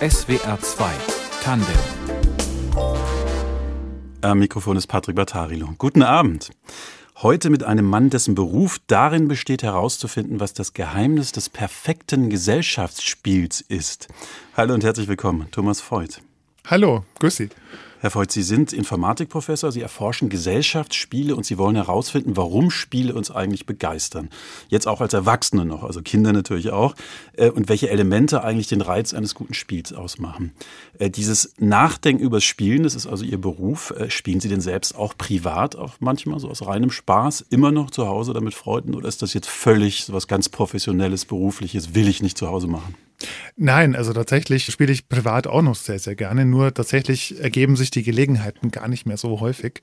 SWR 2 Tandem. Am Mikrofon ist Patrick Battarilo. Guten Abend. Heute mit einem Mann, dessen Beruf darin besteht, herauszufinden, was das Geheimnis des perfekten Gesellschaftsspiels ist. Hallo und herzlich willkommen, Thomas Voigt. Hallo, grüß Sie. Herr Voigt, Sie sind Informatikprofessor, Sie erforschen Gesellschaftsspiele und Sie wollen herausfinden, warum Spiele uns eigentlich begeistern. Jetzt auch als Erwachsene noch, also Kinder natürlich auch, äh, und welche Elemente eigentlich den Reiz eines guten Spiels ausmachen. Äh, dieses Nachdenken übers Spielen, das ist also Ihr Beruf. Äh, spielen Sie denn selbst auch privat, auch manchmal so aus reinem Spaß, immer noch zu Hause oder mit Freunden, oder ist das jetzt völlig so was ganz Professionelles, Berufliches, will ich nicht zu Hause machen? Nein, also tatsächlich spiele ich privat auch noch sehr, sehr gerne. Nur tatsächlich ergeben sich die Gelegenheiten gar nicht mehr so häufig.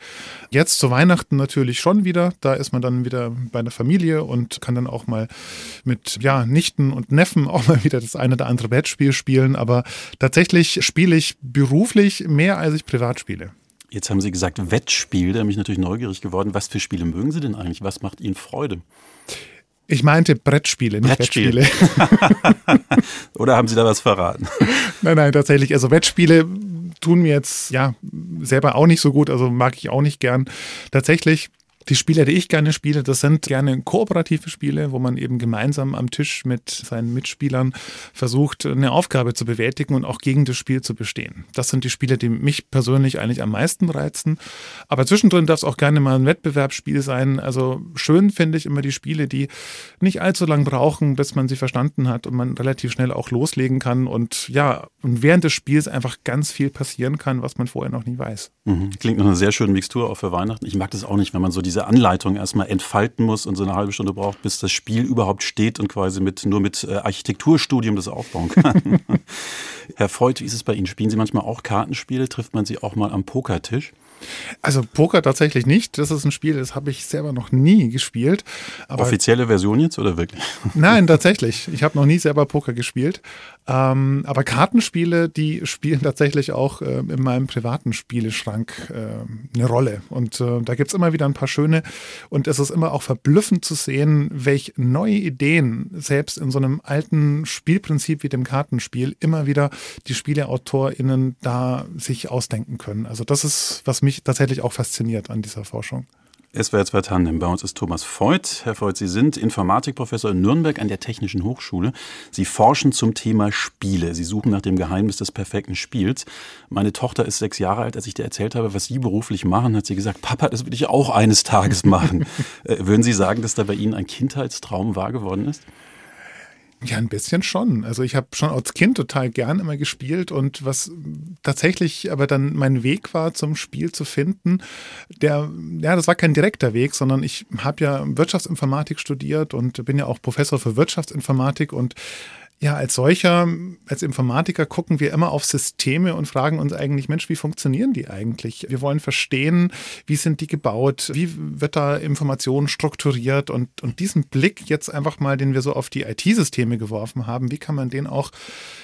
Jetzt zu Weihnachten natürlich schon wieder. Da ist man dann wieder bei der Familie und kann dann auch mal mit ja, Nichten und Neffen auch mal wieder das eine oder andere Brettspiel spielen. Aber tatsächlich spiele ich beruflich mehr, als ich privat spiele. Jetzt haben Sie gesagt Wettspiel, da bin ich natürlich neugierig geworden. Was für Spiele mögen Sie denn eigentlich? Was macht Ihnen Freude? Ich meinte Brettspiele, nicht Brettspiele. Wettspiele. Oder haben Sie da was verraten? Nein, nein, tatsächlich. Also Wettspiele tun mir jetzt ja selber auch nicht so gut, also mag ich auch nicht gern. Tatsächlich die Spiele, die ich gerne spiele, das sind gerne kooperative Spiele, wo man eben gemeinsam am Tisch mit seinen Mitspielern versucht, eine Aufgabe zu bewältigen und auch gegen das Spiel zu bestehen. Das sind die Spiele, die mich persönlich eigentlich am meisten reizen. Aber zwischendrin darf es auch gerne mal ein Wettbewerbsspiel sein. Also schön finde ich immer die Spiele, die nicht allzu lang brauchen, bis man sie verstanden hat und man relativ schnell auch loslegen kann und ja, und während des Spiels einfach ganz viel passieren kann, was man vorher noch nie weiß. Mhm. Klingt nach einer sehr schönen Mixtur auch für Weihnachten. Ich mag das auch nicht, wenn man so diese Anleitung erstmal entfalten muss und so eine halbe Stunde braucht, bis das Spiel überhaupt steht und quasi mit, nur mit äh, Architekturstudium das aufbauen kann. Herr Freud, wie ist es bei Ihnen? Spielen Sie manchmal auch Kartenspiele? Trifft man Sie auch mal am Pokertisch? Also Poker tatsächlich nicht. Das ist ein Spiel, das habe ich selber noch nie gespielt. Offizielle Version jetzt oder wirklich? Nein, tatsächlich. Ich habe noch nie selber Poker gespielt. Ähm, aber Kartenspiele, die spielen tatsächlich auch äh, in meinem privaten Spieleschrank äh, eine Rolle. Und äh, da gibt es immer wieder ein paar schöne. Und es ist immer auch verblüffend zu sehen, welche neue Ideen selbst in so einem alten Spielprinzip wie dem Kartenspiel immer wieder die SpieleautorInnen da sich ausdenken können. Also das ist, was mich tatsächlich auch fasziniert an dieser Forschung. SWR 2 Tandem. Bei uns ist Thomas Voigt. Herr Voigt, Sie sind Informatikprofessor in Nürnberg an der Technischen Hochschule. Sie forschen zum Thema Spiele. Sie suchen nach dem Geheimnis des perfekten Spiels. Meine Tochter ist sechs Jahre alt. Als ich dir erzählt habe, was Sie beruflich machen, hat sie gesagt, Papa, das will ich auch eines Tages machen. Äh, würden Sie sagen, dass da bei Ihnen ein Kindheitstraum wahr geworden ist? Ja, ein bisschen schon. Also ich habe schon als Kind total gern immer gespielt und was tatsächlich aber dann mein Weg war zum Spiel zu finden, der, ja, das war kein direkter Weg, sondern ich habe ja Wirtschaftsinformatik studiert und bin ja auch Professor für Wirtschaftsinformatik und ja, als solcher, als Informatiker gucken wir immer auf Systeme und fragen uns eigentlich, Mensch, wie funktionieren die eigentlich? Wir wollen verstehen, wie sind die gebaut, wie wird da Information strukturiert und, und diesen Blick jetzt einfach mal, den wir so auf die IT-Systeme geworfen haben, wie kann man den auch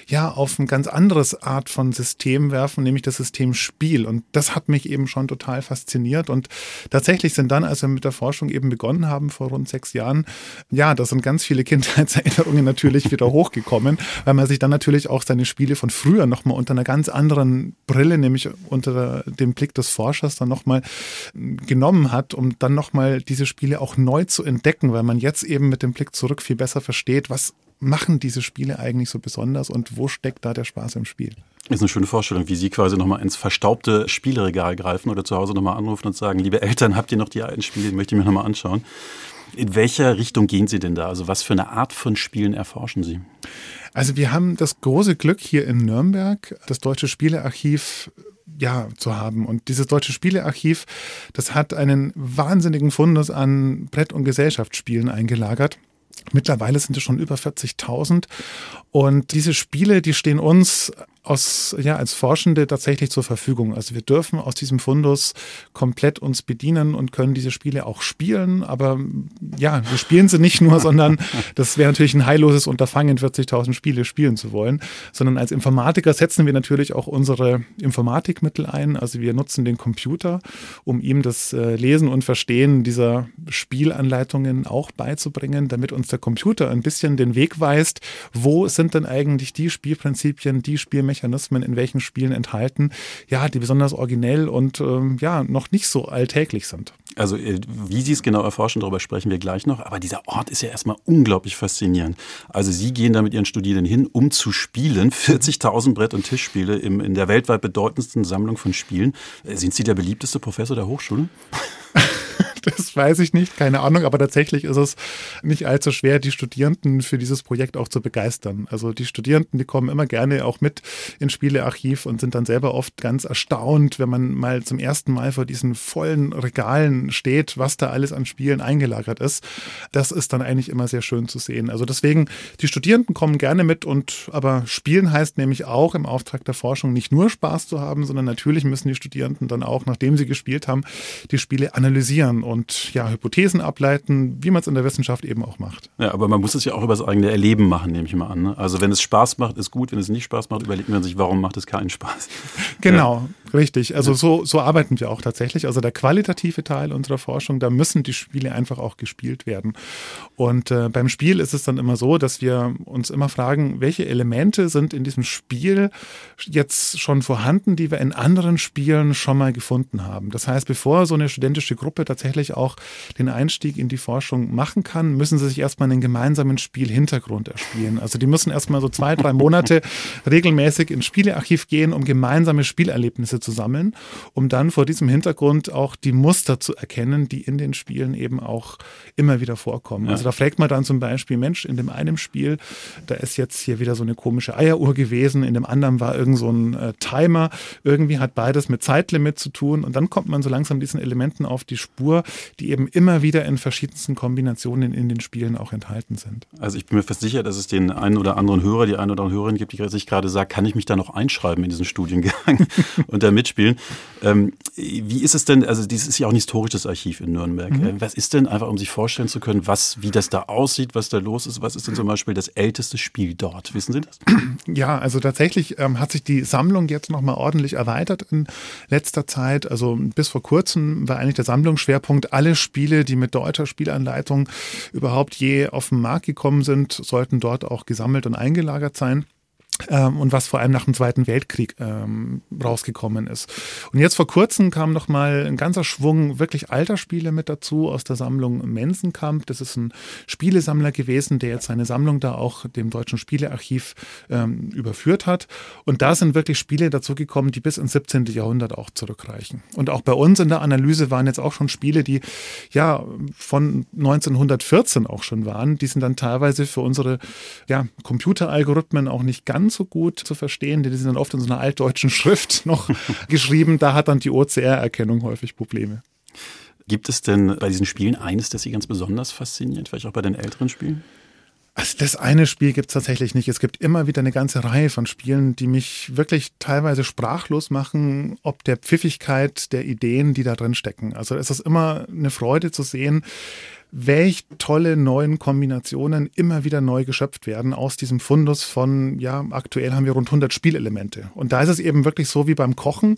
ja auf ein ganz anderes Art von System werfen, nämlich das System Spiel. Und das hat mich eben schon total fasziniert. Und tatsächlich sind dann, als wir mit der Forschung eben begonnen haben vor rund sechs Jahren, ja, da sind ganz viele Kindheitserinnerungen natürlich wieder hochgekommen gekommen, weil man sich dann natürlich auch seine Spiele von früher nochmal unter einer ganz anderen Brille, nämlich unter dem Blick des Forschers dann nochmal genommen hat, um dann nochmal diese Spiele auch neu zu entdecken, weil man jetzt eben mit dem Blick zurück viel besser versteht, was machen diese Spiele eigentlich so besonders und wo steckt da der Spaß im Spiel? Ist eine schöne Vorstellung, wie Sie quasi nochmal ins verstaubte Spieleregal greifen oder zu Hause nochmal anrufen und sagen, liebe Eltern, habt ihr noch die alten Spiele, die möchte ich mir nochmal anschauen. In welcher Richtung gehen Sie denn da? Also was für eine Art von Spielen erforschen Sie? Also wir haben das große Glück hier in Nürnberg, das Deutsche Spielearchiv ja, zu haben. Und dieses Deutsche Spielearchiv, das hat einen wahnsinnigen Fundus an Brett- und Gesellschaftsspielen eingelagert. Mittlerweile sind es schon über 40.000. Und diese Spiele, die stehen uns aus, ja, als Forschende tatsächlich zur Verfügung. Also wir dürfen aus diesem Fundus komplett uns bedienen und können diese Spiele auch spielen. Aber ja, wir spielen sie nicht nur, sondern das wäre natürlich ein heilloses Unterfangen, 40.000 Spiele spielen zu wollen, sondern als Informatiker setzen wir natürlich auch unsere Informatikmittel ein. Also wir nutzen den Computer, um ihm das äh, Lesen und Verstehen dieser Spielanleitungen auch beizubringen, damit uns der Computer ein bisschen den Weg weist, wo sind denn eigentlich die Spielprinzipien, die Spielmechanismen in welchen Spielen enthalten, ja, die besonders originell und ähm, ja, noch nicht so alltäglich sind. Also äh, wie Sie es genau erforschen, darüber sprechen wir gleich noch. Aber dieser Ort ist ja erstmal unglaublich faszinierend. Also Sie gehen da mit Ihren Studierenden hin, um zu spielen. 40.000 Brett- und Tischspiele im, in der weltweit bedeutendsten Sammlung von Spielen. Äh, sind Sie der beliebteste Professor der Hochschule? das weiß ich nicht, keine Ahnung, aber tatsächlich ist es nicht allzu schwer, die Studierenden für dieses Projekt auch zu begeistern. Also die Studierenden, die kommen immer gerne auch mit ins Spielearchiv und sind dann selber oft ganz erstaunt, wenn man mal zum ersten Mal vor diesen vollen Regalen steht, was da alles an Spielen eingelagert ist. Das ist dann eigentlich immer sehr schön zu sehen. Also deswegen, die Studierenden kommen gerne mit und aber spielen heißt nämlich auch im Auftrag der Forschung nicht nur Spaß zu haben, sondern natürlich müssen die Studierenden dann auch, nachdem sie gespielt haben, die Spiele analysieren und und ja, Hypothesen ableiten, wie man es in der Wissenschaft eben auch macht. Ja, aber man muss es ja auch über das eigene Erleben machen, nehme ich mal an. Ne? Also wenn es Spaß macht, ist gut. Wenn es nicht Spaß macht, überlegt man sich, warum macht es keinen Spaß. Genau, ja. richtig. Also so, so arbeiten wir auch tatsächlich. Also der qualitative Teil unserer Forschung, da müssen die Spiele einfach auch gespielt werden. Und äh, beim Spiel ist es dann immer so, dass wir uns immer fragen, welche Elemente sind in diesem Spiel jetzt schon vorhanden, die wir in anderen Spielen schon mal gefunden haben. Das heißt, bevor so eine studentische Gruppe tatsächlich wirklich auch den Einstieg in die Forschung machen kann, müssen sie sich erstmal einen gemeinsamen Spielhintergrund erspielen. Also die müssen erstmal so zwei, drei Monate regelmäßig ins Spielearchiv gehen, um gemeinsame Spielerlebnisse zu sammeln, um dann vor diesem Hintergrund auch die Muster zu erkennen, die in den Spielen eben auch immer wieder vorkommen. Ja. Also da fragt man dann zum Beispiel, Mensch, in dem einen Spiel, da ist jetzt hier wieder so eine komische Eieruhr gewesen, in dem anderen war irgend so ein äh, Timer. Irgendwie hat beides mit Zeitlimit zu tun und dann kommt man so langsam diesen Elementen auf die Spur, die eben immer wieder in verschiedensten Kombinationen in den Spielen auch enthalten sind. Also ich bin mir fast sicher, dass es den einen oder anderen Hörer, die eine oder andere Hörerin gibt, die sich gerade sagt, kann ich mich da noch einschreiben in diesen Studiengang und da mitspielen. Ähm, wie ist es denn, also dieses ist ja auch ein historisches Archiv in Nürnberg. Mhm. Äh, was ist denn, einfach um sich vorstellen zu können, was, wie das da aussieht, was da los ist, was ist denn zum Beispiel das älteste Spiel dort? Wissen Sie das? Ja, also tatsächlich ähm, hat sich die Sammlung jetzt nochmal ordentlich erweitert in letzter Zeit. Also bis vor kurzem war eigentlich der Sammlungsschwerpunkt alle Spiele, die mit deutscher Spielanleitung überhaupt je auf den Markt gekommen sind, sollten dort auch gesammelt und eingelagert sein ähm, und was vor allem nach dem Zweiten Weltkrieg ähm, rausgekommen ist. Und jetzt vor kurzem kam noch mal ein ganzer Schwung wirklich alter Spiele mit dazu aus der Sammlung Mensenkamp. Das ist ein Spielesammler gewesen, der jetzt seine Sammlung da auch dem Deutschen Spielearchiv ähm, überführt hat. Und da sind wirklich Spiele dazu gekommen, die bis ins 17. Jahrhundert auch zurückreichen. Und auch bei uns in der Analyse waren jetzt auch schon Spiele, die ja von 1914 auch schon waren. Die sind dann teilweise für unsere ja, Computeralgorithmen auch nicht ganz ganz so gut zu verstehen, die sind dann oft in so einer altdeutschen Schrift noch geschrieben. Da hat dann die OCR-Erkennung häufig Probleme. Gibt es denn bei diesen Spielen eines, das Sie ganz besonders fasziniert, vielleicht auch bei den älteren Spielen? Also das eine Spiel gibt es tatsächlich nicht. Es gibt immer wieder eine ganze Reihe von Spielen, die mich wirklich teilweise sprachlos machen, ob der Pfiffigkeit der Ideen, die da drin stecken. Also es ist immer eine Freude zu sehen, welch tolle neuen Kombinationen immer wieder neu geschöpft werden aus diesem Fundus von, ja, aktuell haben wir rund 100 Spielelemente. Und da ist es eben wirklich so wie beim Kochen.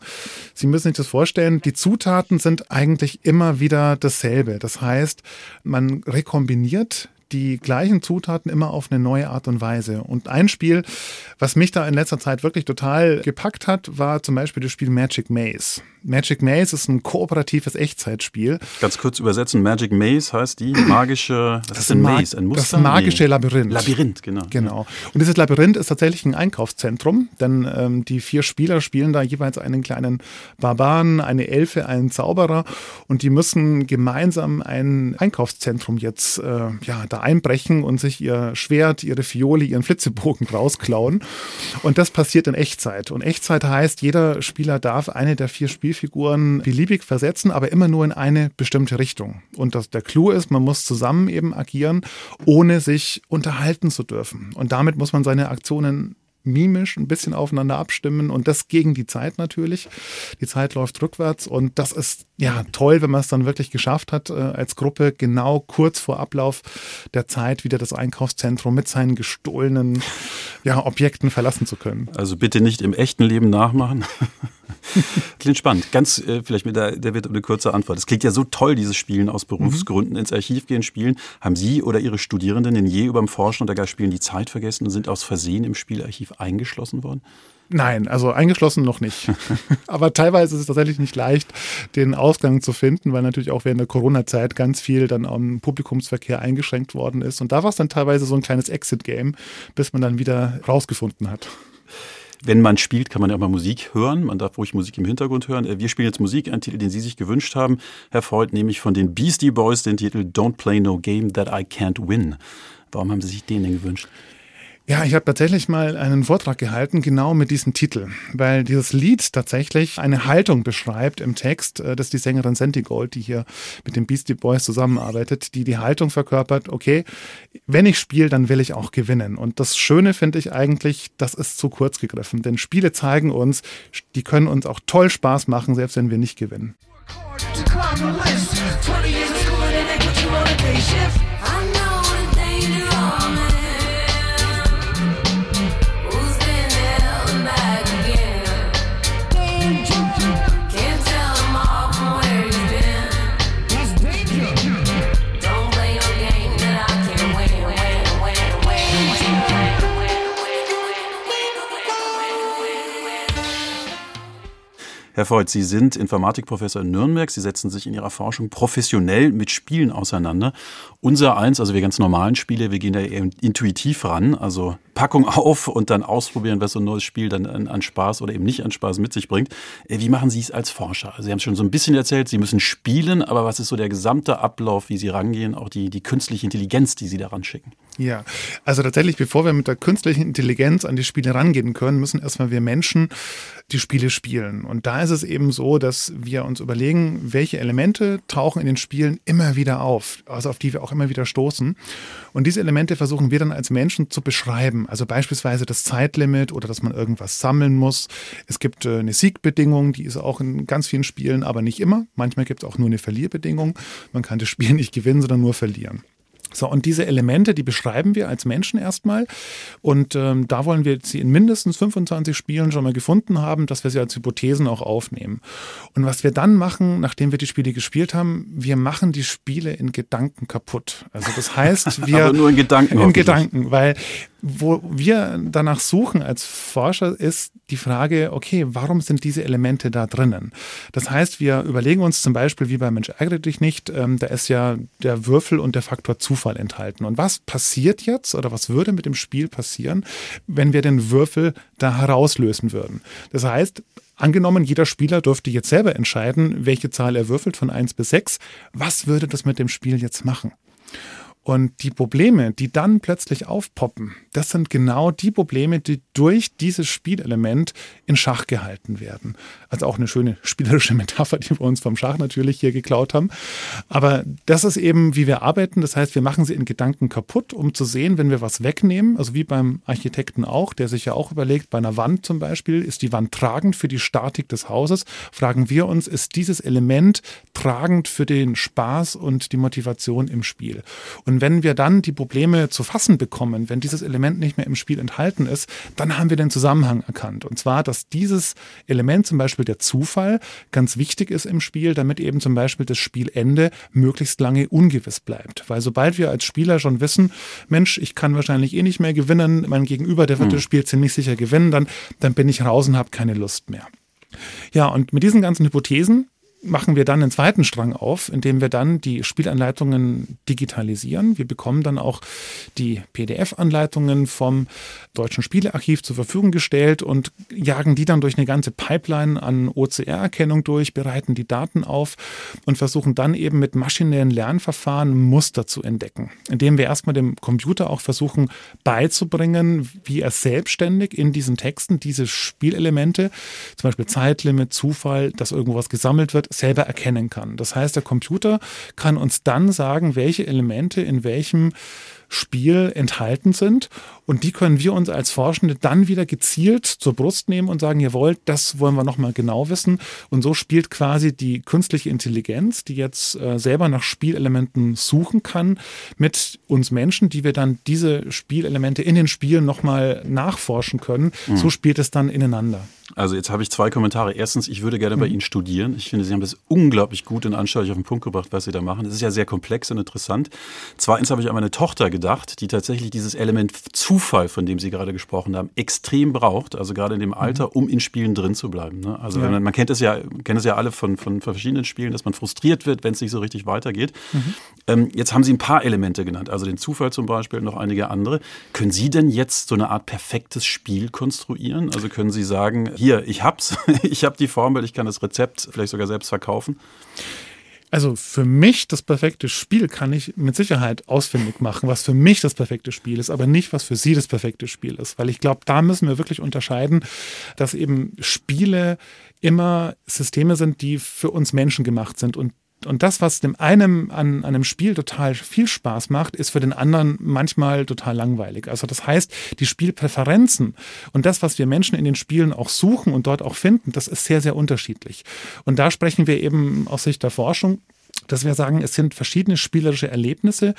Sie müssen sich das vorstellen, die Zutaten sind eigentlich immer wieder dasselbe. Das heißt, man rekombiniert die gleichen Zutaten immer auf eine neue Art und Weise. Und ein Spiel, was mich da in letzter Zeit wirklich total gepackt hat, war zum Beispiel das Spiel Magic Maze. Magic Maze ist ein kooperatives Echtzeitspiel. Ganz kurz übersetzen, Magic Maze heißt die magische, was das ist ein Maze, ein Muster? Das magische Labyrinth. Labyrinth, genau. Genau. Und dieses Labyrinth ist tatsächlich ein Einkaufszentrum, denn ähm, die vier Spieler spielen da jeweils einen kleinen Barbaren, eine Elfe, einen Zauberer und die müssen gemeinsam ein Einkaufszentrum jetzt äh, ja, da einbrechen und sich ihr Schwert, ihre Fiole, ihren Flitzebogen rausklauen. Und das passiert in Echtzeit. Und Echtzeit heißt, jeder Spieler darf eine der vier Spielfiguren Spielfiguren beliebig versetzen, aber immer nur in eine bestimmte Richtung. Und das, der Clou ist, man muss zusammen eben agieren, ohne sich unterhalten zu dürfen. Und damit muss man seine Aktionen mimisch ein bisschen aufeinander abstimmen und das gegen die Zeit natürlich. Die Zeit läuft rückwärts und das ist ja toll, wenn man es dann wirklich geschafft hat, äh, als Gruppe genau kurz vor Ablauf der Zeit wieder das Einkaufszentrum mit seinen gestohlenen ja, Objekten verlassen zu können. Also bitte nicht im echten Leben nachmachen. klingt spannend. Ganz äh, vielleicht mit der, der wird eine kurze Antwort. Es klingt ja so toll, dieses Spielen aus Berufsgründen mhm. ins Archiv gehen, spielen. Haben Sie oder Ihre Studierenden denn je über dem Forschen oder gar Spielen die Zeit vergessen und sind aus Versehen im Spielarchiv eingeschlossen worden? Nein, also eingeschlossen noch nicht. Aber teilweise ist es tatsächlich nicht leicht, den Ausgang zu finden, weil natürlich auch während der Corona-Zeit ganz viel dann am Publikumsverkehr eingeschränkt worden ist. Und da war es dann teilweise so ein kleines Exit-Game, bis man dann wieder rausgefunden hat. Wenn man spielt, kann man ja auch mal Musik hören. Man darf ruhig Musik im Hintergrund hören. Äh, wir spielen jetzt Musik, einen Titel, den Sie sich gewünscht haben, Herr Freud, nämlich von den Beastie Boys, den Titel Don't Play No Game That I Can't Win. Warum haben Sie sich den denn gewünscht? Ja, ich habe tatsächlich mal einen Vortrag gehalten, genau mit diesem Titel, weil dieses Lied tatsächlich eine Haltung beschreibt im Text. Äh, das ist die Sängerin Santi Gold, die hier mit den Beastie Boys zusammenarbeitet, die die Haltung verkörpert, okay, wenn ich spiele, dann will ich auch gewinnen. Und das Schöne finde ich eigentlich, das ist zu kurz gegriffen, denn Spiele zeigen uns, die können uns auch toll Spaß machen, selbst wenn wir nicht gewinnen. Herr Voigt, Sie sind Informatikprofessor in Nürnberg. Sie setzen sich in Ihrer Forschung professionell mit Spielen auseinander. Unser eins, also wir ganz normalen Spiele, wir gehen da eher intuitiv ran. Also Packung auf und dann ausprobieren, was so ein neues Spiel dann an, an Spaß oder eben nicht an Spaß mit sich bringt. Äh, wie machen Sie es als Forscher? Sie haben es schon so ein bisschen erzählt, Sie müssen spielen, aber was ist so der gesamte Ablauf, wie Sie rangehen, auch die, die künstliche Intelligenz, die Sie daran schicken? Ja, also tatsächlich, bevor wir mit der künstlichen Intelligenz an die Spiele rangehen können, müssen erstmal wir Menschen die Spiele spielen. Und da ist es eben so, dass wir uns überlegen, welche Elemente tauchen in den Spielen immer wieder auf, also auf die wir auch immer wieder stoßen. Und diese Elemente versuchen wir dann als Menschen zu beschreiben. Also beispielsweise das Zeitlimit oder dass man irgendwas sammeln muss. Es gibt äh, eine Siegbedingung, die ist auch in ganz vielen Spielen, aber nicht immer. Manchmal gibt es auch nur eine Verlierbedingung. Man kann das Spiel nicht gewinnen, sondern nur verlieren. So, und diese Elemente, die beschreiben wir als Menschen erstmal. Und ähm, da wollen wir sie in mindestens 25 Spielen schon mal gefunden haben, dass wir sie als Hypothesen auch aufnehmen. Und was wir dann machen, nachdem wir die Spiele gespielt haben, wir machen die Spiele in Gedanken kaputt. Also das heißt, wir. Aber nur in Gedanken. In Gedanken, weil wo wir danach suchen als Forscher ist die Frage, okay, warum sind diese Elemente da drinnen? Das heißt, wir überlegen uns zum Beispiel, wie bei Mensch ärgere dich nicht, ähm, da ist ja der Würfel und der Faktor Zufall enthalten. Und was passiert jetzt oder was würde mit dem Spiel passieren, wenn wir den Würfel da herauslösen würden? Das heißt, Angenommen, jeder Spieler dürfte jetzt selber entscheiden, welche Zahl er würfelt von 1 bis 6. Was würde das mit dem Spiel jetzt machen? Und die Probleme, die dann plötzlich aufpoppen, das sind genau die Probleme, die durch dieses Spielelement in Schach gehalten werden. Also auch eine schöne spielerische Metapher, die wir uns vom Schach natürlich hier geklaut haben. Aber das ist eben, wie wir arbeiten. Das heißt, wir machen sie in Gedanken kaputt, um zu sehen, wenn wir was wegnehmen, also wie beim Architekten auch, der sich ja auch überlegt, bei einer Wand zum Beispiel, ist die Wand tragend für die Statik des Hauses? Fragen wir uns, ist dieses Element tragend für den Spaß und die Motivation im Spiel? Und und wenn wir dann die Probleme zu fassen bekommen, wenn dieses Element nicht mehr im Spiel enthalten ist, dann haben wir den Zusammenhang erkannt. Und zwar, dass dieses Element, zum Beispiel der Zufall, ganz wichtig ist im Spiel, damit eben zum Beispiel das Spielende möglichst lange ungewiss bleibt. Weil sobald wir als Spieler schon wissen, Mensch, ich kann wahrscheinlich eh nicht mehr gewinnen, mein Gegenüber, der wird mhm. das Spiel ziemlich sicher gewinnen, dann, dann bin ich raus und habe keine Lust mehr. Ja, und mit diesen ganzen Hypothesen machen wir dann einen zweiten Strang auf, indem wir dann die Spielanleitungen digitalisieren. Wir bekommen dann auch die PDF-Anleitungen vom Deutschen Spielearchiv zur Verfügung gestellt und jagen die dann durch eine ganze Pipeline an OCR-Erkennung durch, bereiten die Daten auf und versuchen dann eben mit maschinellen Lernverfahren Muster zu entdecken, indem wir erstmal dem Computer auch versuchen beizubringen, wie er selbstständig in diesen Texten diese Spielelemente, zum Beispiel Zeitlimit, Zufall, dass irgendwas gesammelt wird, selber erkennen kann. Das heißt, der Computer kann uns dann sagen, welche Elemente in welchem Spiel enthalten sind. Und die können wir uns als Forschende dann wieder gezielt zur Brust nehmen und sagen, jawohl, das wollen wir nochmal genau wissen. Und so spielt quasi die künstliche Intelligenz, die jetzt äh, selber nach Spielelementen suchen kann, mit uns Menschen, die wir dann diese Spielelemente in den Spielen nochmal nachforschen können. Mhm. So spielt es dann ineinander. Also jetzt habe ich zwei Kommentare. Erstens, ich würde gerne bei mhm. Ihnen studieren. Ich finde, Sie haben das unglaublich gut und anschaulich auf den Punkt gebracht, was Sie da machen. Es ist ja sehr komplex und interessant. Zweitens habe ich an meine Tochter gedacht, die tatsächlich dieses Element Zufall, von dem Sie gerade gesprochen haben, extrem braucht. Also gerade in dem mhm. Alter, um in Spielen drin zu bleiben. Ne? Also ja. man, man, kennt es ja, kennt es ja alle von, von, verschiedenen Spielen, dass man frustriert wird, wenn es nicht so richtig weitergeht. Mhm. Ähm, jetzt haben Sie ein paar Elemente genannt, also den Zufall zum Beispiel, und noch einige andere. Können Sie denn jetzt so eine Art perfektes Spiel konstruieren? Also können Sie sagen, hier, ich hab's, ich habe die Formel, ich kann das Rezept vielleicht sogar selbst verkaufen? Also für mich das perfekte Spiel kann ich mit Sicherheit ausfindig machen, was für mich das perfekte Spiel ist, aber nicht, was für Sie das perfekte Spiel ist. Weil ich glaube, da müssen wir wirklich unterscheiden, dass eben Spiele immer Systeme sind, die für uns Menschen gemacht sind und und das, was dem einen an, an einem Spiel total viel Spaß macht, ist für den anderen manchmal total langweilig. Also das heißt, die Spielpräferenzen und das, was wir Menschen in den Spielen auch suchen und dort auch finden, das ist sehr, sehr unterschiedlich. Und da sprechen wir eben aus Sicht der Forschung dass wir sagen, es sind verschiedene spielerische Erlebnisse,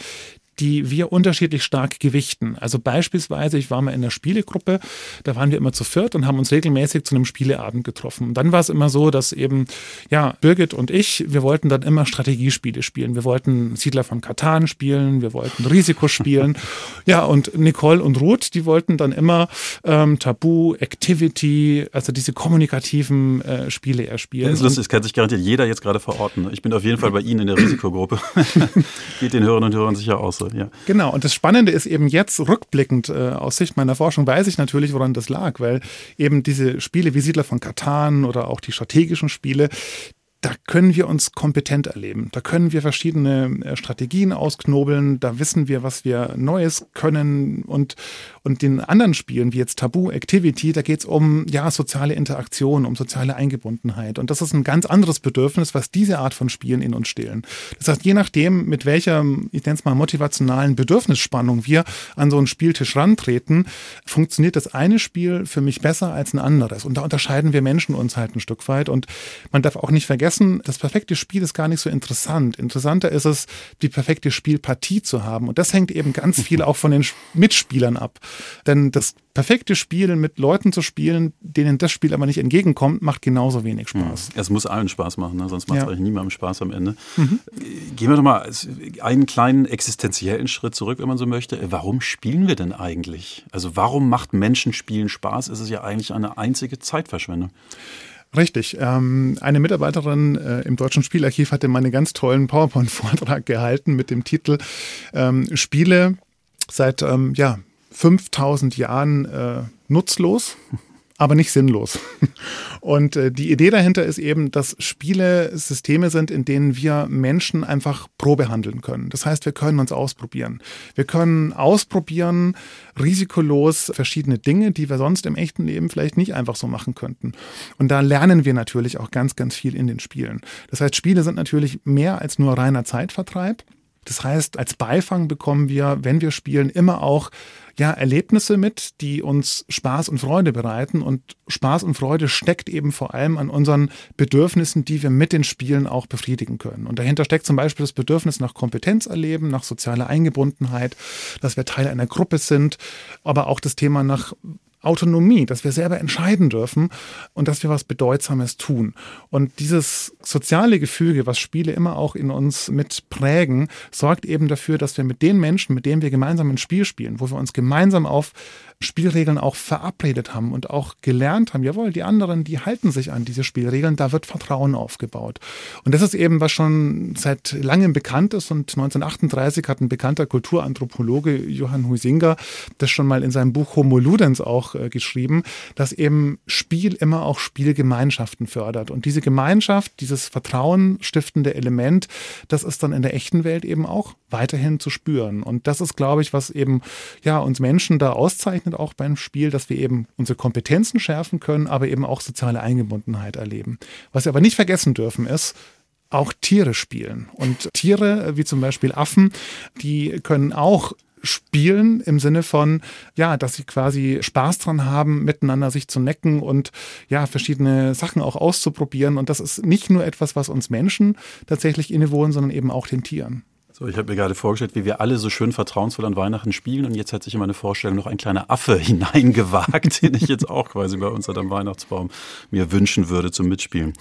die wir unterschiedlich stark gewichten. Also beispielsweise, ich war mal in einer Spielegruppe, da waren wir immer zu viert und haben uns regelmäßig zu einem Spieleabend getroffen. Und dann war es immer so, dass eben, ja, Birgit und ich, wir wollten dann immer Strategiespiele spielen. Wir wollten Siedler von Katan spielen, wir wollten Risiko spielen. ja, und Nicole und Ruth, die wollten dann immer ähm, Tabu, Activity, also diese kommunikativen äh, Spiele eher spielen. Das ist lustig, das kann sich garantiert jeder jetzt gerade verorten. Ich bin auf jeden Fall bei Ihnen in der Risikogruppe. Geht den Hörern und Hörern sicher aus ja. Genau, und das Spannende ist eben jetzt rückblickend äh, aus Sicht meiner Forschung, weiß ich natürlich, woran das lag, weil eben diese Spiele wie Siedler von Katan oder auch die strategischen Spiele, da können wir uns kompetent erleben. Da können wir verschiedene äh, Strategien ausknobeln. Da wissen wir, was wir Neues können. Und, und den anderen Spielen, wie jetzt Tabu, Activity, da geht es um ja, soziale Interaktion, um soziale Eingebundenheit. Und das ist ein ganz anderes Bedürfnis, was diese Art von Spielen in uns stillen. Das heißt, je nachdem, mit welcher, ich nenne es mal, motivationalen Bedürfnisspannung wir an so einen Spieltisch rantreten, funktioniert das eine Spiel für mich besser als ein anderes. Und da unterscheiden wir Menschen uns halt ein Stück weit. Und man darf auch nicht vergessen, das perfekte Spiel ist gar nicht so interessant. Interessanter ist es, die perfekte Spielpartie zu haben. Und das hängt eben ganz viel auch von den Mitspielern ab. Denn das perfekte Spiel mit Leuten zu spielen, denen das Spiel aber nicht entgegenkommt, macht genauso wenig Spaß. Es muss allen Spaß machen, ne? sonst macht es ja. eigentlich niemandem Spaß am Ende. Mhm. Gehen wir doch mal einen kleinen existenziellen Schritt zurück, wenn man so möchte. Warum spielen wir denn eigentlich? Also warum macht Menschenspielen Spaß? Es ist ja eigentlich eine einzige Zeitverschwendung. Richtig. Ähm, eine Mitarbeiterin äh, im Deutschen Spielarchiv hatte mal einen ganz tollen PowerPoint-Vortrag gehalten mit dem Titel ähm, Spiele seit ähm, ja, 5000 Jahren äh, nutzlos, aber nicht sinnlos. Und äh, die Idee dahinter ist eben, dass Spiele Systeme sind, in denen wir Menschen einfach Probe handeln können. Das heißt, wir können uns ausprobieren. Wir können ausprobieren, risikolos verschiedene Dinge, die wir sonst im echten Leben vielleicht nicht einfach so machen könnten. Und da lernen wir natürlich auch ganz, ganz viel in den Spielen. Das heißt, Spiele sind natürlich mehr als nur reiner Zeitvertreib. Das heißt, als Beifang bekommen wir, wenn wir spielen, immer auch ja, Erlebnisse mit, die uns Spaß und Freude bereiten. Und Spaß und Freude steckt eben vor allem an unseren Bedürfnissen, die wir mit den Spielen auch befriedigen können. Und dahinter steckt zum Beispiel das Bedürfnis nach Kompetenz erleben, nach sozialer Eingebundenheit, dass wir Teil einer Gruppe sind, aber auch das Thema nach Autonomie, dass wir selber entscheiden dürfen und dass wir was Bedeutsames tun. Und dieses soziale Gefüge, was Spiele immer auch in uns mit prägen, sorgt eben dafür, dass wir mit den Menschen, mit denen wir gemeinsam ein Spiel spielen, wo wir uns gemeinsam auf Spielregeln auch verabredet haben und auch gelernt haben, jawohl, die anderen, die halten sich an diese Spielregeln, da wird Vertrauen aufgebaut. Und das ist eben, was schon seit langem bekannt ist und 1938 hat ein bekannter Kulturanthropologe Johann Huizinga das schon mal in seinem Buch Homo Ludens auch äh, geschrieben, dass eben Spiel immer auch Spielgemeinschaften fördert. Und diese Gemeinschaft, dieses vertrauenstiftende Element, das ist dann in der echten Welt eben auch weiterhin zu spüren. Und das ist, glaube ich, was eben ja uns Menschen da auszeichnet auch beim Spiel, dass wir eben unsere Kompetenzen schärfen können, aber eben auch soziale Eingebundenheit erleben. Was wir aber nicht vergessen dürfen ist, auch Tiere spielen. Und Tiere, wie zum Beispiel Affen, die können auch spielen im Sinne von, ja, dass sie quasi Spaß dran haben, miteinander sich zu necken und ja, verschiedene Sachen auch auszuprobieren. Und das ist nicht nur etwas, was uns Menschen tatsächlich innewohnen, sondern eben auch den Tieren. So, ich habe mir gerade vorgestellt, wie wir alle so schön vertrauensvoll an Weihnachten spielen und jetzt hat sich in meine Vorstellung noch ein kleiner Affe hineingewagt, den ich jetzt auch quasi bei uns dem Weihnachtsbaum mir wünschen würde zum Mitspielen.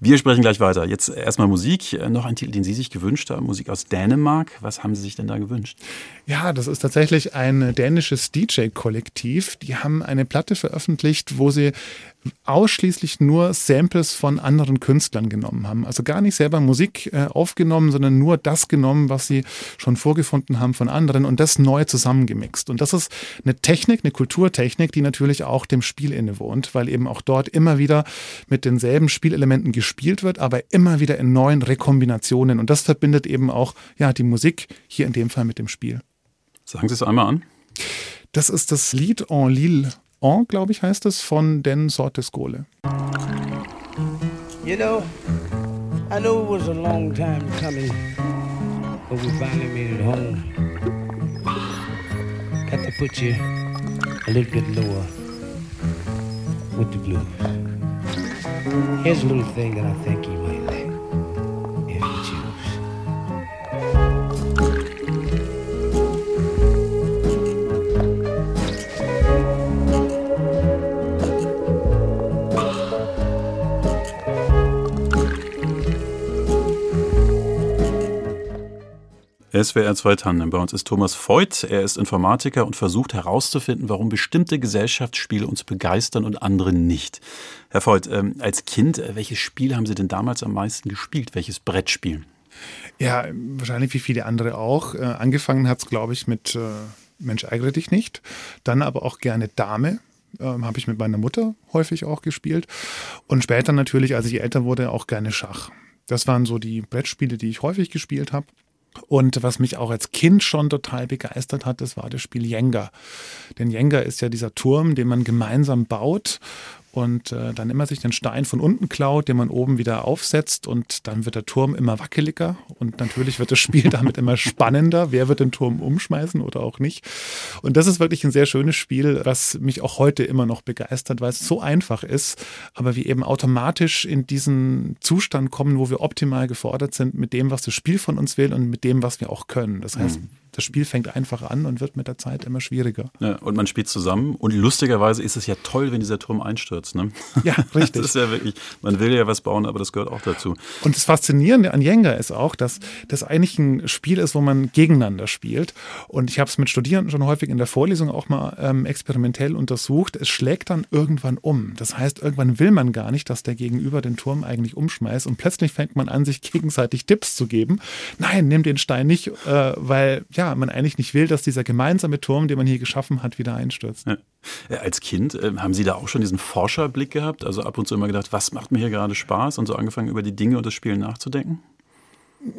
Wir sprechen gleich weiter. Jetzt erstmal Musik. Noch ein Titel, den Sie sich gewünscht haben, Musik aus Dänemark. Was haben Sie sich denn da gewünscht? Ja, das ist tatsächlich ein dänisches DJ-Kollektiv. Die haben eine Platte veröffentlicht, wo sie ausschließlich nur Samples von anderen Künstlern genommen haben. Also gar nicht selber Musik äh, aufgenommen, sondern nur das genommen, was sie schon vorgefunden haben von anderen und das neu zusammengemixt. Und das ist eine Technik, eine Kulturtechnik, die natürlich auch dem Spiel innewohnt, weil eben auch dort immer wieder mit denselben Spielelementen gespielt wird, aber immer wieder in neuen Rekombinationen. Und das verbindet eben auch ja, die Musik, hier in dem Fall mit dem Spiel. Sagen Sie es einmal an. Das ist das Lied En Lille En, glaube ich, heißt es, von Den Sortes Gole. You know, I know it was a long time coming, but we finally made it home. Got to put you a little bit lower with the blues. Here's a little thing that I think you SWR 2 Tandem. Bei uns ist Thomas Voigt. Er ist Informatiker und versucht herauszufinden, warum bestimmte Gesellschaftsspiele uns begeistern und andere nicht. Herr Voigt, ähm, als Kind, äh, welches Spiel haben Sie denn damals am meisten gespielt? Welches Brettspiel? Ja, wahrscheinlich wie viele andere auch. Äh, angefangen hat es, glaube ich, mit äh, Mensch, ärgere dich nicht. Dann aber auch gerne Dame. Ähm, habe ich mit meiner Mutter häufig auch gespielt. Und später natürlich, als ich älter wurde, auch gerne Schach. Das waren so die Brettspiele, die ich häufig gespielt habe. Und was mich auch als Kind schon total begeistert hat, das war das Spiel Jenga. Denn Jenga ist ja dieser Turm, den man gemeinsam baut und äh, dann immer sich den Stein von unten klaut, den man oben wieder aufsetzt und dann wird der Turm immer wackeliger und natürlich wird das Spiel damit immer spannender. Wer wird den Turm umschmeißen oder auch nicht? Und das ist wirklich ein sehr schönes Spiel, was mich auch heute immer noch begeistert, weil es so einfach ist, aber wir eben automatisch in diesen Zustand kommen, wo wir optimal gefordert sind mit dem, was das Spiel von uns will und mit dem, was wir auch können. Das heißt, mhm das Spiel fängt einfach an und wird mit der Zeit immer schwieriger. Ja, und man spielt zusammen. Und lustigerweise ist es ja toll, wenn dieser Turm einstürzt. Ne? Ja, richtig. Das ist ja wirklich, man will ja was bauen, aber das gehört auch dazu. Und das Faszinierende an Jenga ist auch, dass das eigentlich ein Spiel ist, wo man gegeneinander spielt. Und ich habe es mit Studierenden schon häufig in der Vorlesung auch mal ähm, experimentell untersucht. Es schlägt dann irgendwann um. Das heißt, irgendwann will man gar nicht, dass der Gegenüber den Turm eigentlich umschmeißt. Und plötzlich fängt man an, sich gegenseitig Tipps zu geben. Nein, nimm den Stein nicht, äh, weil ja, man eigentlich nicht will, dass dieser gemeinsame Turm, den man hier geschaffen hat, wieder einstürzt. Ja. Als Kind äh, haben Sie da auch schon diesen Forscherblick gehabt? Also ab und zu immer gedacht, was macht mir hier gerade Spaß? Und so angefangen, über die Dinge und das Spiel nachzudenken?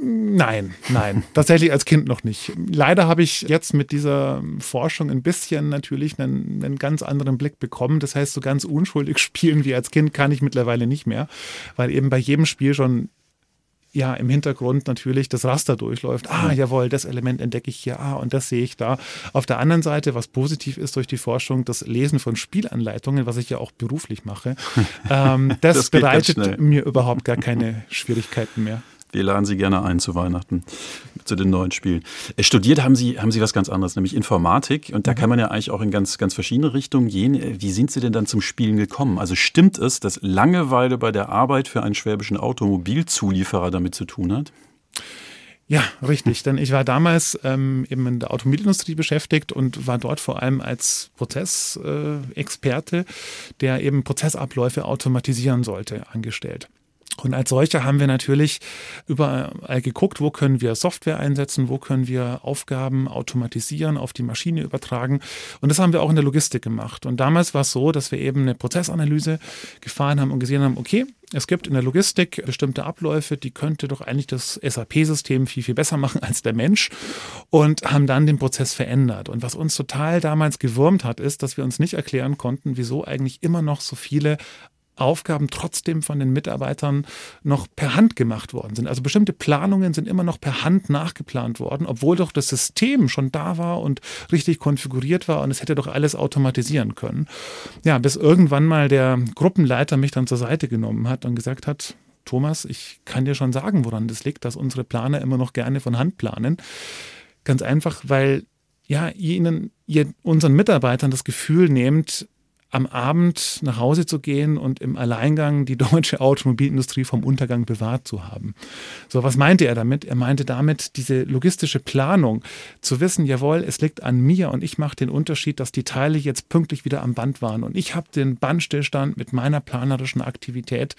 Nein, nein, tatsächlich als Kind noch nicht. Leider habe ich jetzt mit dieser Forschung ein bisschen natürlich einen, einen, ganz anderen Blick bekommen. Das heißt, so ganz unschuldig spielen wie als Kind kann ich mittlerweile nicht mehr, weil eben bei jedem Spiel schon ja im Hintergrund natürlich das Raster durchläuft. Ah, jawohl, das Element entdecke ich hier, ah, und das sehe ich da. Auf der anderen Seite, was positiv ist durch die Forschung, das Lesen von Spielanleitungen, was ich ja auch beruflich mache, ähm, das, das bereitet mir überhaupt gar keine Schwierigkeiten mehr. Wir laden Sie gerne ein zu Weihnachten, zu den neuen Spielen. Äh, studiert haben Sie, haben Sie was ganz anderes, nämlich Informatik. Und da mhm. kann man ja eigentlich auch in ganz, ganz verschiedene Richtungen gehen. Äh, wie sind Sie denn dann zum Spielen gekommen? Also stimmt es, dass Langeweile bei der Arbeit für einen schwäbischen Automobilzulieferer damit zu tun hat? Ja, richtig. Denn ich war damals ähm, eben in der Automobilindustrie beschäftigt und war dort vor allem als Prozessexperte, äh, der eben Prozessabläufe automatisieren sollte, angestellt. Und als solcher haben wir natürlich überall geguckt, wo können wir Software einsetzen, wo können wir Aufgaben automatisieren, auf die Maschine übertragen. Und das haben wir auch in der Logistik gemacht. Und damals war es so, dass wir eben eine Prozessanalyse gefahren haben und gesehen haben, okay, es gibt in der Logistik bestimmte Abläufe, die könnte doch eigentlich das SAP-System viel, viel besser machen als der Mensch und haben dann den Prozess verändert. Und was uns total damals gewurmt hat, ist, dass wir uns nicht erklären konnten, wieso eigentlich immer noch so viele Aufgaben trotzdem von den Mitarbeitern noch per Hand gemacht worden sind. Also bestimmte Planungen sind immer noch per Hand nachgeplant worden, obwohl doch das System schon da war und richtig konfiguriert war und es hätte doch alles automatisieren können. Ja, bis irgendwann mal der Gruppenleiter mich dann zur Seite genommen hat und gesagt hat, Thomas, ich kann dir schon sagen, woran das liegt, dass unsere Planer immer noch gerne von Hand planen. Ganz einfach, weil ja, ihnen, ihr unseren Mitarbeitern das Gefühl nehmt, am Abend nach Hause zu gehen und im Alleingang die deutsche Automobilindustrie vom Untergang bewahrt zu haben. So, was meinte er damit? Er meinte damit diese logistische Planung, zu wissen, jawohl, es liegt an mir und ich mache den Unterschied, dass die Teile jetzt pünktlich wieder am Band waren und ich habe den Bandstillstand mit meiner planerischen Aktivität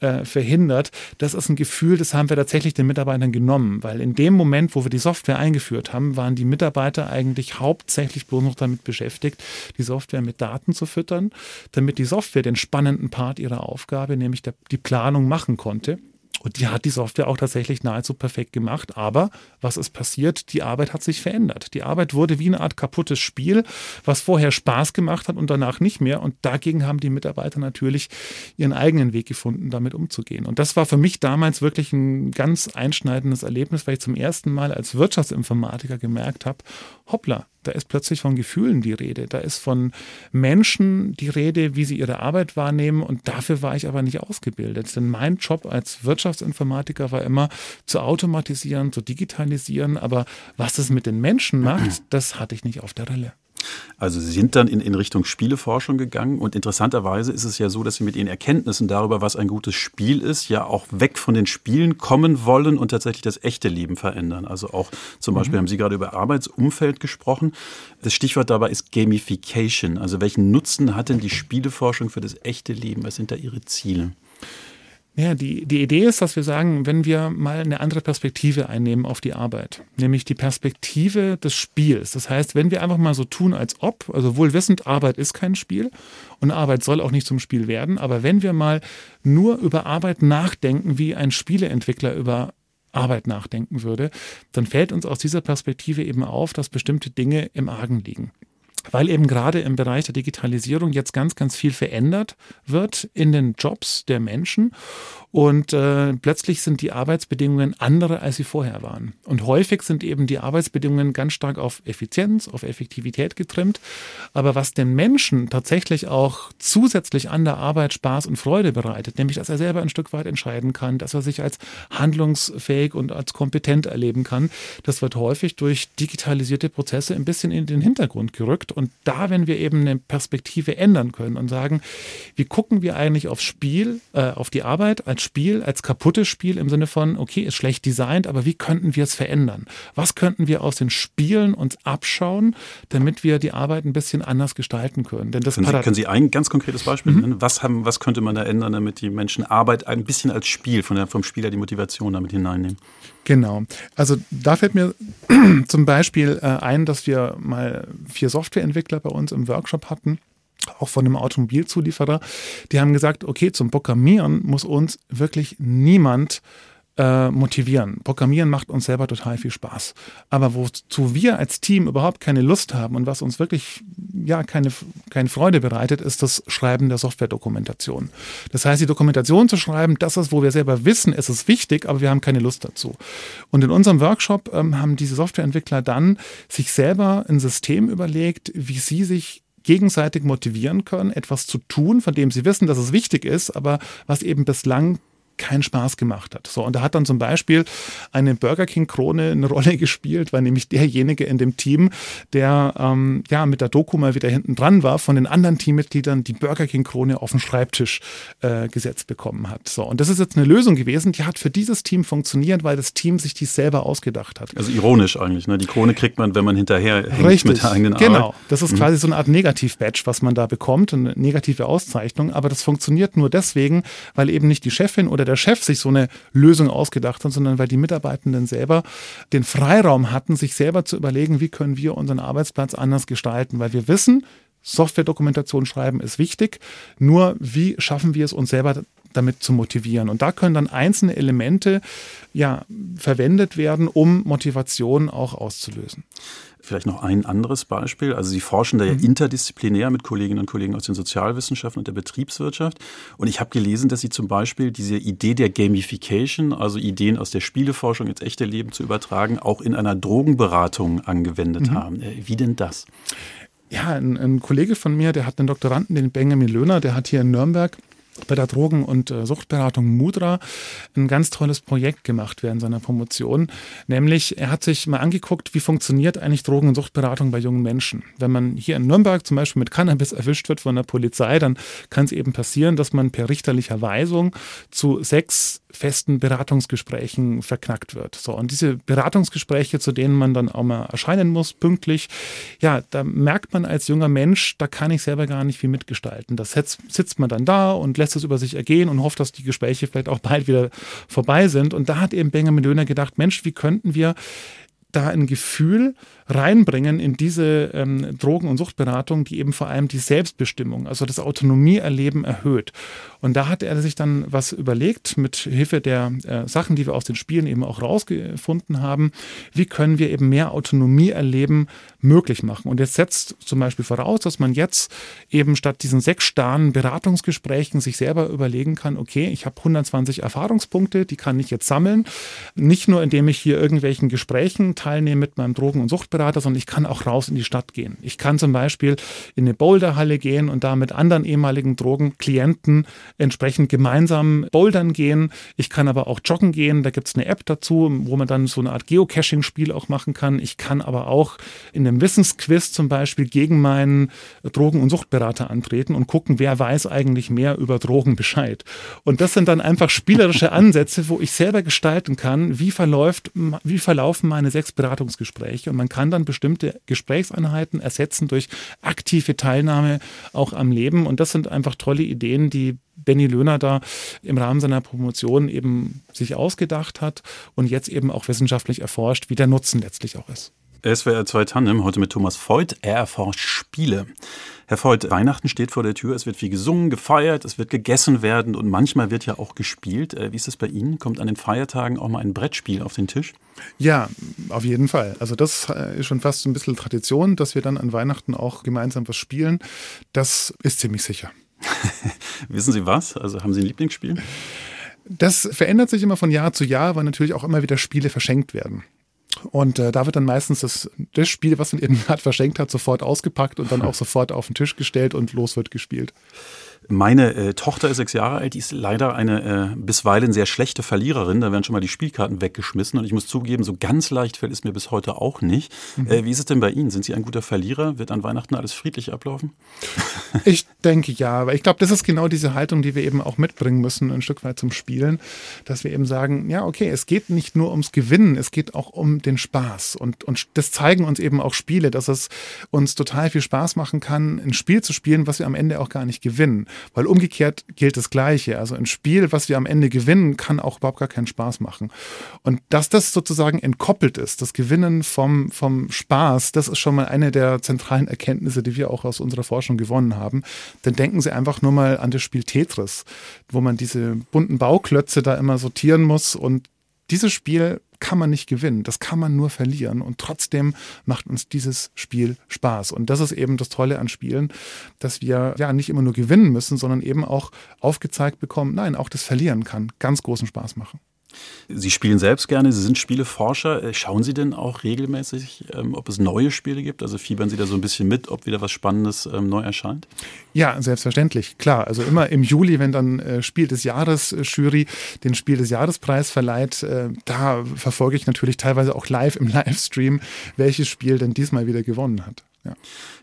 äh, verhindert. Das ist ein Gefühl, das haben wir tatsächlich den Mitarbeitern genommen, weil in dem Moment, wo wir die Software eingeführt haben, waren die Mitarbeiter eigentlich hauptsächlich bloß noch damit beschäftigt, die Software mit Daten zu füttern füttern, damit die Software den spannenden Part ihrer Aufgabe, nämlich der, die Planung, machen konnte. Und die hat die Software auch tatsächlich nahezu perfekt gemacht. Aber was ist passiert? Die Arbeit hat sich verändert. Die Arbeit wurde wie eine Art kaputtes Spiel, was vorher Spaß gemacht hat und danach nicht mehr. Und dagegen haben die Mitarbeiter natürlich ihren eigenen Weg gefunden, damit umzugehen. Und das war für mich damals wirklich ein ganz einschneidendes Erlebnis, weil ich zum ersten Mal als Wirtschaftsinformatiker gemerkt habe, hoppla, da ist plötzlich von Gefühlen die Rede. Da ist von Menschen die Rede, wie sie ihre Arbeit wahrnehmen. Und dafür war ich aber nicht ausgebildet. Denn mein Job als Wirtschaftsinformatiker war immer zu automatisieren, zu digitalisieren. Aber was es mit den Menschen macht, das hatte ich nicht auf der Rille. Also Sie sind dann in, in Richtung Spieleforschung gegangen und interessanterweise ist es ja so, dass Sie mit Ihren Erkenntnissen darüber, was ein gutes Spiel ist, ja auch weg von den Spielen kommen wollen und tatsächlich das echte Leben verändern. Also auch zum Beispiel mhm. haben Sie gerade über Arbeitsumfeld gesprochen. Das Stichwort dabei ist Gamification. Also welchen Nutzen hat denn die Spieleforschung für das echte Leben? Was sind da Ihre Ziele? Ja, die, die Idee ist, dass wir sagen, wenn wir mal eine andere Perspektive einnehmen auf die Arbeit, nämlich die Perspektive des Spiels. Das heißt, wenn wir einfach mal so tun, als ob, also wohl wissend, Arbeit ist kein Spiel und Arbeit soll auch nicht zum Spiel werden, aber wenn wir mal nur über Arbeit nachdenken, wie ein Spieleentwickler über Arbeit nachdenken würde, dann fällt uns aus dieser Perspektive eben auf, dass bestimmte Dinge im Argen liegen weil eben gerade im Bereich der Digitalisierung jetzt ganz, ganz viel verändert wird in den Jobs der Menschen und äh, plötzlich sind die Arbeitsbedingungen andere, als sie vorher waren. Und häufig sind eben die Arbeitsbedingungen ganz stark auf Effizienz, auf Effektivität getrimmt. Aber was den Menschen tatsächlich auch zusätzlich an der Arbeit Spaß und Freude bereitet, nämlich dass er selber ein Stück weit entscheiden kann, dass er sich als handlungsfähig und als kompetent erleben kann, das wird häufig durch digitalisierte Prozesse ein bisschen in den Hintergrund gerückt. Und da, wenn wir eben eine Perspektive ändern können und sagen, wie gucken wir eigentlich aufs Spiel, äh, auf die Arbeit als Spiel, als kaputtes Spiel im Sinne von, okay, ist schlecht designt, aber wie könnten wir es verändern? Was könnten wir aus den Spielen uns abschauen, damit wir die Arbeit ein bisschen anders gestalten können? Denn das können, Sie, können Sie ein ganz konkretes Beispiel mhm. nennen? Was, haben, was könnte man da ändern, damit die Menschen Arbeit ein bisschen als Spiel, von der, vom Spieler die Motivation damit hineinnehmen? Genau. Also da fällt mir zum Beispiel äh, ein, dass wir mal vier Softwareentwickler bei uns im Workshop hatten auch von einem Automobilzulieferer, die haben gesagt, okay, zum Programmieren muss uns wirklich niemand äh, motivieren. Programmieren macht uns selber total viel Spaß. Aber wozu wir als Team überhaupt keine Lust haben und was uns wirklich ja keine, keine Freude bereitet, ist das Schreiben der Softwaredokumentation. Das heißt, die Dokumentation zu schreiben, das ist, wo wir selber wissen, es ist wichtig, aber wir haben keine Lust dazu. Und in unserem Workshop ähm, haben diese Softwareentwickler dann sich selber ein System überlegt, wie sie sich gegenseitig motivieren können, etwas zu tun, von dem sie wissen, dass es wichtig ist, aber was eben bislang keinen Spaß gemacht hat. So, und da hat dann zum Beispiel eine Burger King-Krone eine Rolle gespielt, weil nämlich derjenige in dem Team, der ähm, ja mit der Doku mal wieder hinten dran war, von den anderen Teammitgliedern die Burger King-Krone auf den Schreibtisch äh, gesetzt bekommen hat. So, und das ist jetzt eine Lösung gewesen, die hat für dieses Team funktioniert, weil das Team sich die selber ausgedacht hat. Also ironisch eigentlich, ne? Die Krone kriegt man, wenn man hinterher hängt Richtig, mit der eigenen Arbeit. Genau, das ist mhm. quasi so eine Art Negativ-Badge, was man da bekommt, eine negative Auszeichnung, aber das funktioniert nur deswegen, weil eben nicht die Chefin oder der der Chef sich so eine Lösung ausgedacht hat, sondern weil die Mitarbeitenden selber den Freiraum hatten, sich selber zu überlegen, wie können wir unseren Arbeitsplatz anders gestalten, weil wir wissen, Software-Dokumentation schreiben ist wichtig. Nur wie schaffen wir es uns selber damit zu motivieren? Und da können dann einzelne Elemente ja verwendet werden, um Motivation auch auszulösen. Vielleicht noch ein anderes Beispiel. Also Sie forschen da ja mhm. interdisziplinär mit Kolleginnen und Kollegen aus den Sozialwissenschaften und der Betriebswirtschaft. Und ich habe gelesen, dass Sie zum Beispiel diese Idee der Gamification, also Ideen aus der Spieleforschung ins echte Leben zu übertragen, auch in einer Drogenberatung angewendet mhm. haben. Äh, wie denn das? Ja, ein, ein, Kollege von mir, der hat einen Doktoranden, den Benjamin Löhner, der hat hier in Nürnberg bei der Drogen- und äh, Suchtberatung Mudra ein ganz tolles Projekt gemacht während seiner Promotion. Nämlich, er hat sich mal angeguckt, wie funktioniert eigentlich Drogen- und Suchtberatung bei jungen Menschen. Wenn man hier in Nürnberg zum Beispiel mit Cannabis erwischt wird von der Polizei, dann kann es eben passieren, dass man per richterlicher Weisung zu sechs festen Beratungsgesprächen verknackt wird. So, und diese Beratungsgespräche, zu denen man dann auch mal erscheinen muss, pünktlich, ja, da merkt man als junger Mensch, da kann ich selber gar nicht viel mitgestalten. Da sitzt, sitzt man dann da und lässt es über sich ergehen und hofft, dass die Gespräche vielleicht auch bald wieder vorbei sind. Und da hat eben Benjamin Löhner gedacht, Mensch, wie könnten wir da ein Gefühl reinbringen in diese ähm, Drogen- und Suchtberatung, die eben vor allem die Selbstbestimmung, also das Autonomieerleben erhöht. Und da hat er sich dann was überlegt, mit Hilfe der äh, Sachen, die wir aus den Spielen eben auch rausgefunden haben, wie können wir eben mehr Autonomieerleben möglich machen. Und jetzt setzt zum Beispiel voraus, dass man jetzt eben statt diesen sechs starren Beratungsgesprächen sich selber überlegen kann, okay, ich habe 120 Erfahrungspunkte, die kann ich jetzt sammeln. Nicht nur, indem ich hier irgendwelchen Gesprächen teilnehme mit meinem Drogen- und Suchtberater, sondern ich kann auch raus in die Stadt gehen. Ich kann zum Beispiel in eine Boulderhalle gehen und da mit anderen ehemaligen Drogenklienten entsprechend gemeinsam bouldern gehen. Ich kann aber auch joggen gehen. Da gibt es eine App dazu, wo man dann so eine Art Geocaching-Spiel auch machen kann. Ich kann aber auch in einem Wissensquiz zum Beispiel gegen meinen Drogen- und Suchtberater antreten und gucken, wer weiß eigentlich mehr über Drogen Bescheid. Und das sind dann einfach spielerische Ansätze, wo ich selber gestalten kann, wie verläuft, wie verlaufen meine sechs Beratungsgespräche. Und man kann dann bestimmte Gesprächseinheiten ersetzen durch aktive Teilnahme auch am Leben. Und das sind einfach tolle Ideen, die Benny Löhner da im Rahmen seiner Promotion eben sich ausgedacht hat und jetzt eben auch wissenschaftlich erforscht, wie der Nutzen letztlich auch ist. SWR 2 Tandem, heute mit Thomas Voigt. Er erforscht Spiele. Herr Voigt, Weihnachten steht vor der Tür. Es wird viel gesungen, gefeiert, es wird gegessen werden und manchmal wird ja auch gespielt. Äh, wie ist es bei Ihnen? Kommt an den Feiertagen auch mal ein Brettspiel auf den Tisch? Ja, auf jeden Fall. Also das äh, ist schon fast ein bisschen Tradition, dass wir dann an Weihnachten auch gemeinsam was spielen. Das ist ziemlich sicher. Wissen Sie was? Also haben Sie ein Lieblingsspiel? Das verändert sich immer von Jahr zu Jahr, weil natürlich auch immer wieder Spiele verschenkt werden. Und äh, da wird dann meistens das, das Spiel, was man eben gerade verschenkt hat, sofort ausgepackt und dann auch sofort auf den Tisch gestellt und los wird gespielt. Meine äh, Tochter ist sechs Jahre alt, die ist leider eine äh, bisweilen sehr schlechte Verliererin. Da werden schon mal die Spielkarten weggeschmissen. Und ich muss zugeben, so ganz leicht fällt es mir bis heute auch nicht. Mhm. Äh, wie ist es denn bei Ihnen? Sind Sie ein guter Verlierer? Wird an Weihnachten alles friedlich ablaufen? Ich denke ja, aber ich glaube, das ist genau diese Haltung, die wir eben auch mitbringen müssen, ein Stück weit zum Spielen, dass wir eben sagen, ja, okay, es geht nicht nur ums Gewinnen, es geht auch um den Spaß. Und, und das zeigen uns eben auch Spiele, dass es uns total viel Spaß machen kann, ein Spiel zu spielen, was wir am Ende auch gar nicht gewinnen. Weil umgekehrt gilt das Gleiche. Also ein Spiel, was wir am Ende gewinnen, kann auch überhaupt gar keinen Spaß machen. Und dass das sozusagen entkoppelt ist, das Gewinnen vom, vom Spaß, das ist schon mal eine der zentralen Erkenntnisse, die wir auch aus unserer Forschung gewonnen haben. Dann denken Sie einfach nur mal an das Spiel Tetris, wo man diese bunten Bauklötze da immer sortieren muss und dieses Spiel kann man nicht gewinnen, das kann man nur verlieren und trotzdem macht uns dieses Spiel Spaß. Und das ist eben das Tolle an Spielen, dass wir ja nicht immer nur gewinnen müssen, sondern eben auch aufgezeigt bekommen, nein, auch das Verlieren kann ganz großen Spaß machen. Sie spielen selbst gerne, Sie sind Spieleforscher. Äh, schauen Sie denn auch regelmäßig, ähm, ob es neue Spiele gibt? Also fiebern Sie da so ein bisschen mit, ob wieder was Spannendes ähm, neu erscheint? Ja, selbstverständlich, klar. Also immer im Juli, wenn dann äh, Spiel des Jahres äh, Jury den Spiel des Jahrespreis verleiht, da verfolge ich natürlich teilweise auch live im Livestream, welches Spiel denn diesmal wieder gewonnen hat. Ja.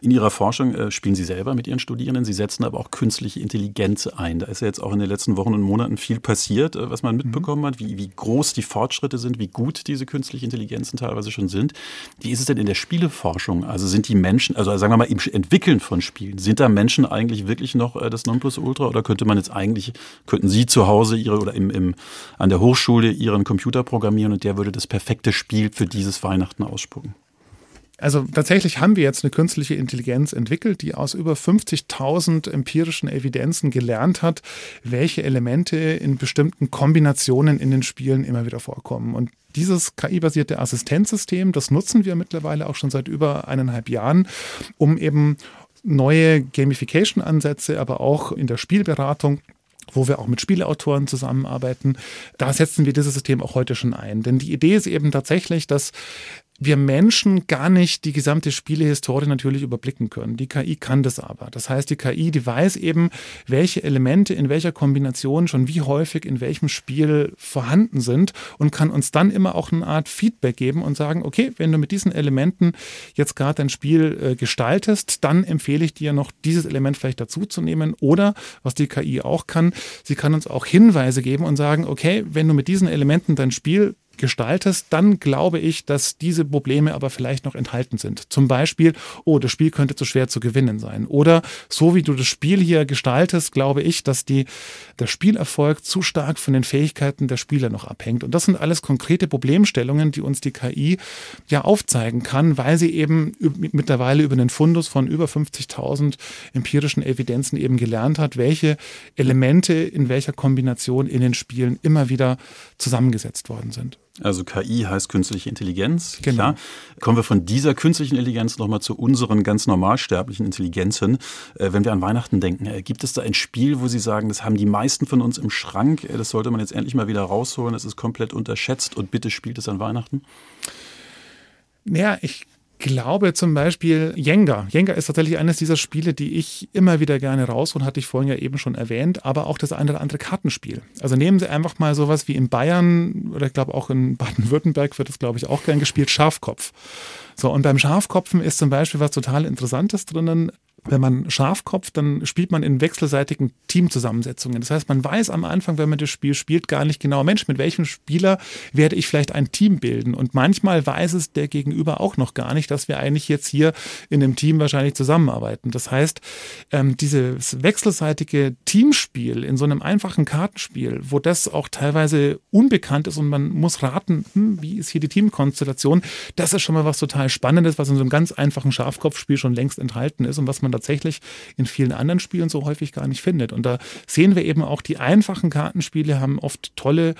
In Ihrer Forschung äh, spielen Sie selber mit Ihren Studierenden, Sie setzen aber auch künstliche Intelligenz ein. Da ist ja jetzt auch in den letzten Wochen und Monaten viel passiert, äh, was man mhm. mitbekommen mhm. hat, wie, wie groß die Fortschritte sind, wie gut diese künstliche Intelligenzen teilweise schon sind. Wie ist es denn in der Spieleforschung? Also sind die Menschen, also sagen wir mal im Entwickeln von Spielen, sind da Menschen eigentlich wirklich noch äh, das Nonplusultra oder könnte man jetzt eigentlich, könnten Sie zu Hause ihre oder im, im, an der Hochschule Ihren Computer programmieren und der würde das perfekte Spiel für dieses Weihnachten ausspucken? Also tatsächlich haben wir jetzt eine künstliche Intelligenz entwickelt, die aus über 50.000 empirischen Evidenzen gelernt hat, welche Elemente in bestimmten Kombinationen in den Spielen immer wieder vorkommen. Und dieses KI-basierte Assistenzsystem, das nutzen wir mittlerweile auch schon seit über eineinhalb Jahren, um eben neue Gamification-Ansätze, aber auch in der Spielberatung wo wir auch mit Spieleautoren zusammenarbeiten. Da setzen wir dieses System auch heute schon ein. Denn die Idee ist eben tatsächlich, dass wir Menschen gar nicht die gesamte Spielehistorie natürlich überblicken können. Die KI kann das aber. Das heißt, die KI, die weiß eben, welche Elemente in welcher Kombination schon wie häufig in welchem Spiel vorhanden sind und kann uns dann immer auch eine Art Feedback geben und sagen, okay, wenn du mit diesen Elementen jetzt gerade dein Spiel äh, gestaltest, dann empfehle ich dir noch dieses Element vielleicht dazuzunehmen oder, was die KI auch kann, sie kann uns auch Hinweise geben und sagen, okay, wenn du mit diesen Elementen dein Spiel gestaltest, dann glaube ich, dass diese Probleme aber vielleicht noch enthalten sind. Zum Beispiel, oh, das Spiel könnte zu schwer zu gewinnen sein. Oder so wie du das Spiel hier gestaltest, glaube ich, dass die, der Spielerfolg zu stark von den Fähigkeiten der Spieler noch abhängt. Und das sind alles konkrete Problemstellungen, die uns die KI ja aufzeigen kann, weil sie eben mittlerweile über den Fundus von über 50.000 empirischen Evidenzen eben gelernt hat, welche Elemente in welcher Kombination in den Spielen immer wieder zusammengesetzt worden sind. Also KI heißt künstliche Intelligenz. Genau. Klar. Kommen wir von dieser künstlichen Intelligenz nochmal zu unseren ganz normalsterblichen Intelligenzen. Äh, wenn wir an Weihnachten denken, äh, gibt es da ein Spiel, wo Sie sagen, das haben die meisten von uns im Schrank, äh, das sollte man jetzt endlich mal wieder rausholen, das ist komplett unterschätzt und bitte spielt es an Weihnachten? Ja, ich glaube zum Beispiel Jenga. Jenga ist tatsächlich eines dieser Spiele, die ich immer wieder gerne raushole, hatte ich vorhin ja eben schon erwähnt, aber auch das eine oder andere Kartenspiel. Also nehmen Sie einfach mal sowas wie in Bayern oder ich glaube auch in Baden-Württemberg wird das glaube ich auch gern gespielt, Schafkopf. So, und beim Schafkopfen ist zum Beispiel was total Interessantes drinnen wenn man scharf kopft, dann spielt man in wechselseitigen Teamzusammensetzungen. Das heißt, man weiß am Anfang, wenn man das Spiel spielt, gar nicht genau, Mensch, mit welchem Spieler werde ich vielleicht ein Team bilden? Und manchmal weiß es der Gegenüber auch noch gar nicht, dass wir eigentlich jetzt hier in einem Team wahrscheinlich zusammenarbeiten. Das heißt, ähm, dieses wechselseitige Teamspiel in so einem einfachen Kartenspiel, wo das auch teilweise unbekannt ist und man muss raten, hm, wie ist hier die Teamkonstellation, das ist schon mal was total Spannendes, was in so einem ganz einfachen Schafkopfspiel schon längst enthalten ist und was man man tatsächlich in vielen anderen Spielen so häufig gar nicht findet. Und da sehen wir eben auch, die einfachen Kartenspiele haben oft tolle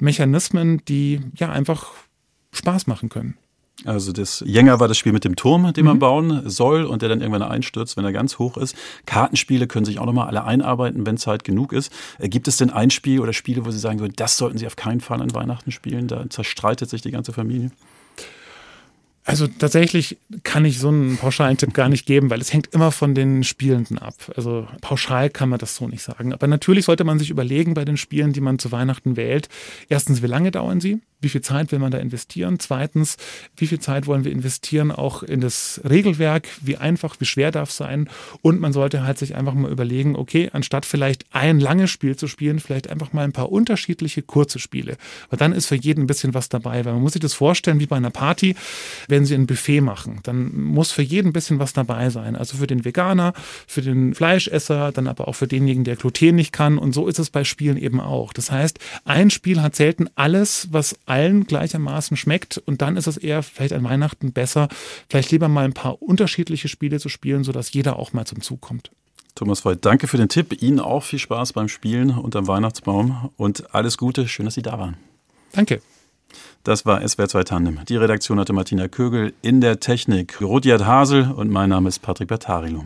Mechanismen, die ja einfach Spaß machen können. Also das Jänger war das Spiel mit dem Turm, den man mhm. bauen soll und der dann irgendwann einstürzt, wenn er ganz hoch ist. Kartenspiele können sich auch nochmal alle einarbeiten, wenn Zeit genug ist. Äh, gibt es denn ein Spiel oder Spiele, wo Sie sagen würden, das sollten Sie auf keinen Fall an Weihnachten spielen? Da zerstreitet sich die ganze Familie. Also tatsächlich kann ich so einen pauschalen Tipp gar nicht geben, weil es hängt immer von den Spielenden ab. Also pauschal kann man das so nicht sagen. Aber natürlich sollte man sich überlegen bei den Spielen, die man zu Weihnachten wählt. Erstens, wie lange dauern sie? Wie viel Zeit will man da investieren? Zweitens, wie viel Zeit wollen wir investieren auch in das Regelwerk? Wie einfach, wie schwer darf es sein? Und man sollte halt sich einfach mal überlegen, okay, anstatt vielleicht ein langes Spiel zu spielen, vielleicht einfach mal ein paar unterschiedliche kurze Spiele. Weil dann ist für jeden ein bisschen was dabei. Weil man muss sich das vorstellen wie bei einer Party wenn sie ein Buffet machen, dann muss für jeden ein bisschen was dabei sein. Also für den Veganer, für den Fleischesser, dann aber auch für denjenigen, der Gluten nicht kann. Und so ist es bei Spielen eben auch. Das heißt, ein Spiel hat selten alles, was allen gleichermaßen schmeckt. Und dann ist es eher vielleicht an Weihnachten besser, vielleicht lieber mal ein paar unterschiedliche Spiele zu spielen, sodass jeder auch mal zum Zug kommt. Thomas Voigt, danke für den Tipp. Ihnen auch viel Spaß beim Spielen unterm Weihnachtsbaum und alles Gute. Schön, dass Sie da waren. Danke. Das war SWR 2 Tandem. Die Redaktion hatte Martina Kögel in der Technik Rudyard Hasel und mein Name ist Patrick Bertarilum.